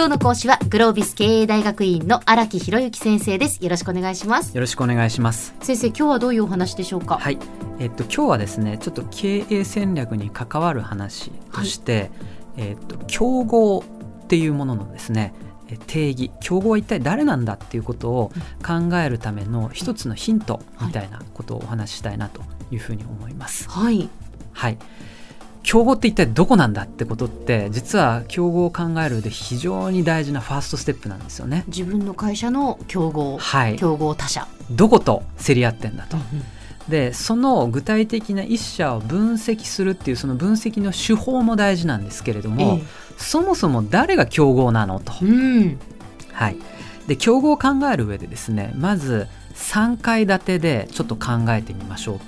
今日の講師はグロービス経営大学院の荒木博之先生です。よろしくお願いします。よろしくお願いします。先生今日はどういうお話でしょうか？はい。えっと今日はですねちょっと経営戦略に関わる話として、はい、えっと競合っていうもののですね定義。競合は一体誰なんだっていうことを考えるための一つのヒントみたいなことをお話ししたいなというふうに思います。はい、はい競合って一体どこなんだってことって実は競合を考える上で非常に大事なファーストステップなんですよね。自分の会社の競合、はい、競合他社。どこと競り合ってんだと、うんでその具体的な一社を分析するっていうその分析の手法も大事なんですけれども、ええ、そもそも誰が競合なのと、うん、はい、で競合を考える上でですねまず3階建てでちょっと考えてみましょう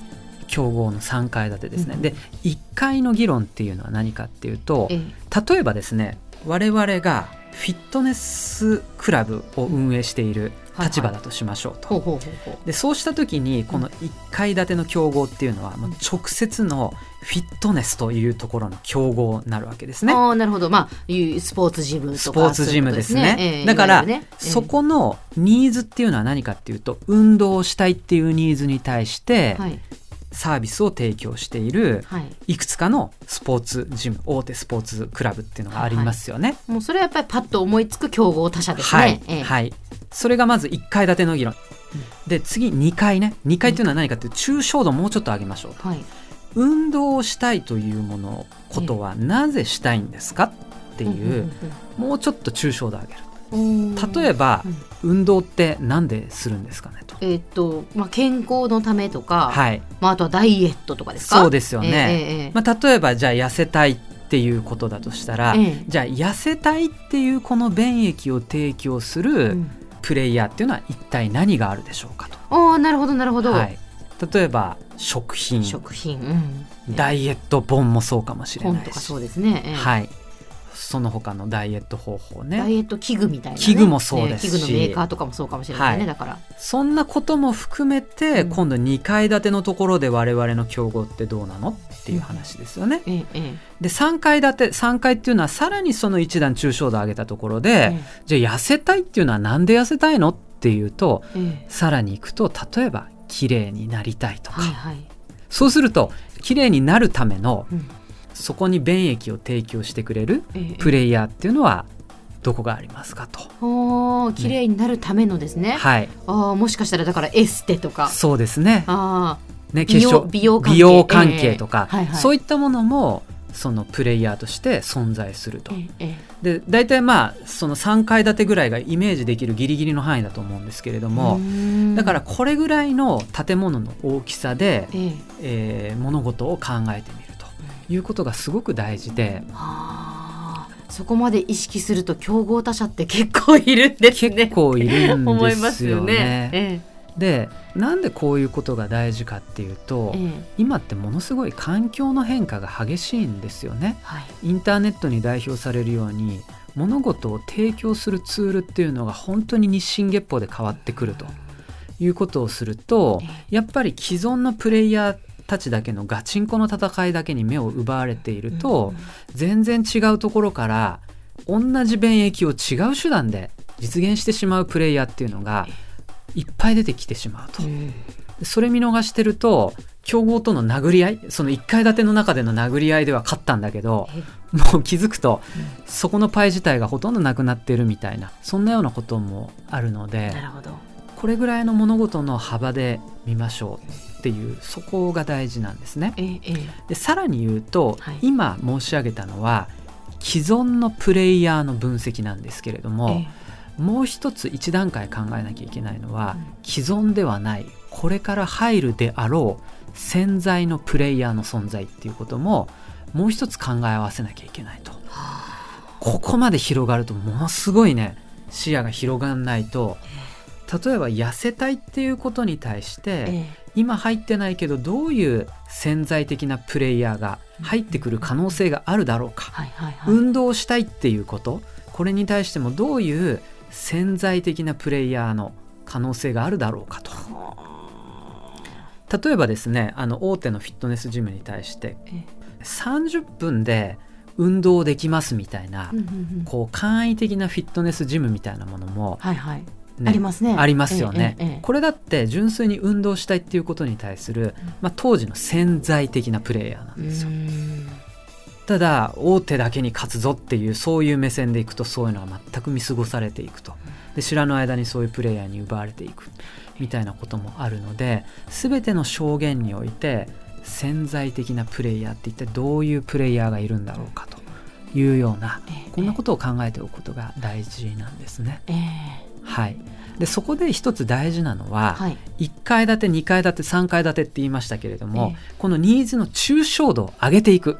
競合の3階建てですね、うん、で1階の議論っていうのは何かっていうと、え、例えばですね我々がフィットネスクラブを運営している立場だとしましょうと。でそうした時にこの1階建ての競合っていうのはもう直接のフィットネスというところの競合になるわけですね。あなるほど、まあ、スポーツジムとかスポーツジムですね。すね。えー、だから、ねえー、そこのニーズっていうのは何かっていうと運動をしたいっていうニーズに対して、はい、サービスを提供しているい。くつかのスポーツジム、大手スポーツクラブっていうのがありますよね。はい、もうそれはやっぱりパッと思いつく競合他社ですね。はい、えー、はい、それがまず1階建ての議論。で次2階ね。2階っていうのは何かっていう抽象度もうちょっと上げましょうと、はい、運動をしたいというものことはなぜしたいんですかっていう、もうちょっと抽象度上げる。例えば、うん、運動って何でするんですかねと。えー、っとまあ、健康のためとか、はい。まあ、あとはダイエットとかですか？そうですよね。えー、まあ、例えばじゃあ痩せたいっていうことだとしたら、えー、じゃあ痩せたいっていうこの便益を提供するプレイヤーっていうのは一体何があるでしょうかと。あなるほどなるほど。はい、例えば食品。食品、うん、ダイエット本もそうかもしれないし。本とかそうですね、えー、はいその他のダイエット方法ね。ダイエット器具みたいな、ね、器具もそうですし、ね、器具のメーカーとかもそうかもしれないね、はい、だから。そんなことも含めて、うん、今度2階建てのところで我々の競合ってどうなのっていう話ですよね、うん、で3階建て3階っていうのはさらにその一段抽象度上げたところで、じゃあ痩せたいっていうのはなんで痩せたいのっていうと、さらにいくと例えば綺麗になりたいとか、はいはい、そうすると綺麗になるための、うんそこに便益を提供してくれるプレイヤーっていうのはどこがありますかと。お綺麗になるためのですね。ねはい。あもしかしたらだからエステとか。そうですね。あね美容美容関係美容関係とか、えーはいはい、そういったものもそのプレイヤーとして存在すると。えー、で大体まあその3階建てぐらいがイメージできるギリギリの範囲だと思うんですけれどもだからこれぐらいの建物の大きさで、えー、えー、物事を考えてみる。いうことがすごく大事で。そこまで意識すると競合他社って結構いるんですね。結構いるんですよね。ええ、でなんでこういうことが大事かっていうと、ええ、今ってものすごい環境の変化が激しいんですよね。はい、インターネットに代表されるように物事を提供するツールっていうのが本当に日進月歩で変わってくるということをすると、やっぱり既存のプレイヤーたちだけのガチンコの戦いだけに目を奪われていると、全然違うところから同じ便益を違う手段で実現してしまうプレイヤーっていうのがいっぱい出てきてしまうと。それ見逃してると強豪との殴り合いその1階建ての中での殴り合いでは勝ったんだけどもう気づくと、そこのパイ自体がほとんどなくなってるみたいなそんなようなこともあるのでこれぐらいの物事の幅で見ましょうっていうそこが大事なんですね。ええ、でさらに言うと、はい、今申し上げたのは既存のプレイヤーの分析なんですけれども、え、もう一つ一段階考えなきゃいけないのは、うん、既存ではないこれから入るであろう潜在のプレイヤーの存在っていうことももう一つ考え合わせなきゃいけないと。ここまで広がるとものすごいね視野が広がらないと例えば痩せたいっていうことに対して、今入ってないけどどういう潜在的なプレイヤーが入ってくる可能性があるだろうか、運動したいっていうこと。これに対してもどういう潜在的なプレイヤーの可能性があるだろうかと。例えばですねあの大手のフィットネスジムに対して30分で運動できますみたいな、こう簡易的なフィットネスジムみたいなものも、ね、ありますね。ありますよね、えええ、これだって純粋に運動したいっていうことに対する、まあ、当時の潜在的なプレイヤーなんですよ。ただ大手だけに勝つぞっていうそういう目線でいくとそういうのは全く見過ごされていくと。で知らぬ間にそういうプレイヤーに奪われていくみたいなこともあるので全ての証言において潜在的なプレイヤーって一体どういうプレイヤーがいるんだろうかというような、えー、こんなことを考えておくことが大事なんですね。えー、はい。でそこで一つ大事なのは、はい、1階建て2階建て3階建てって言いましたけれども、えー、このニーズの抽象度を上げていく。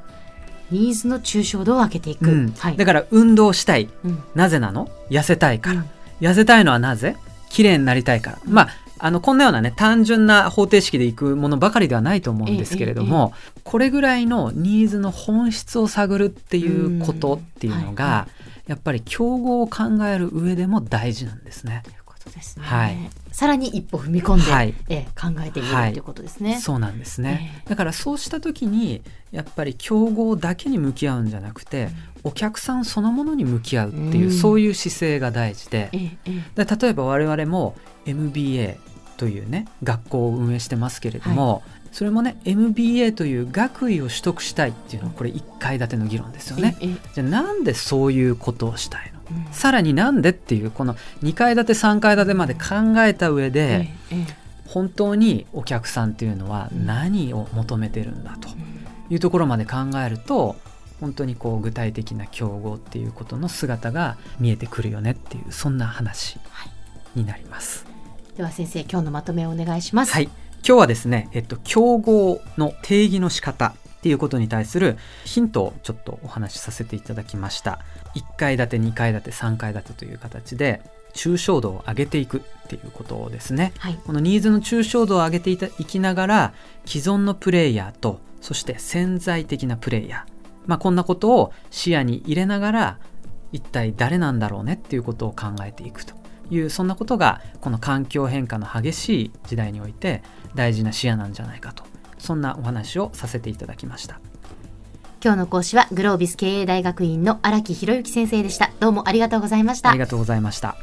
ニーズの抽象度を上げていく、うん。はい、だから運動したい、うん、なぜなの？痩せたいから、うん、痩せたいのはなぜ？綺麗になりたいから、まああのこんなようなね単純な方程式でいくものばかりではないと思うんですけれども、えええ、これぐらいのニーズの本質を探るっていうことっていうのが、はいはい、やっぱり競合を考える上でも大事なんですね。ですね。はい。さらに一歩踏み込んで、はい、え考えてみる、はい、ということですね。そうなんですね。えー、だからそうした時にやっぱり競合だけに向き合うんじゃなくて、うん、お客さんそのものに向き合うっていう、うん、そういう姿勢が大事で、えー、で例えば我々も MBA というね学校を運営してますけれども、はい、それもね MBA という学位を取得したいっていうのはこれ1階建ての議論ですよね。じゃあなんでそういうことをしたいの、うん、さらになんでっていうこの2階建て3階建てまで考えた上で、本当にお客さんっていうのは何を求めてるんだというところまで考えると本当にこう具体的な競合っていうことの姿が見えてくるよねっていうそんな話になります。では先生今日のまとめをお願いします。はい今日はですね、えっと、競合の定義の仕方っていうことに対するヒントをちょっとお話しさせていただきました。1階建て2階建て3階建てという形で抽象度を上げていくっていうことですね、はい、このニーズの抽象度を上げていきながら既存のプレイヤーとそして潜在的なプレイヤー、まあ、こんなことを視野に入れながら一体誰なんだろうねっていうことを考えていくというそんなことがこの環境変化の激しい時代において大事な視野なんじゃないかとそんなお話をさせていただきました。今日の講師はグロービス経営大学院の荒木博之先生でした。どうもありがとうございました。ありがとうございました。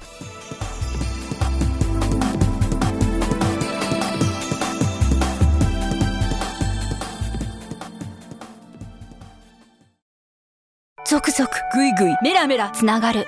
続々ぐいぐいメラメラつながる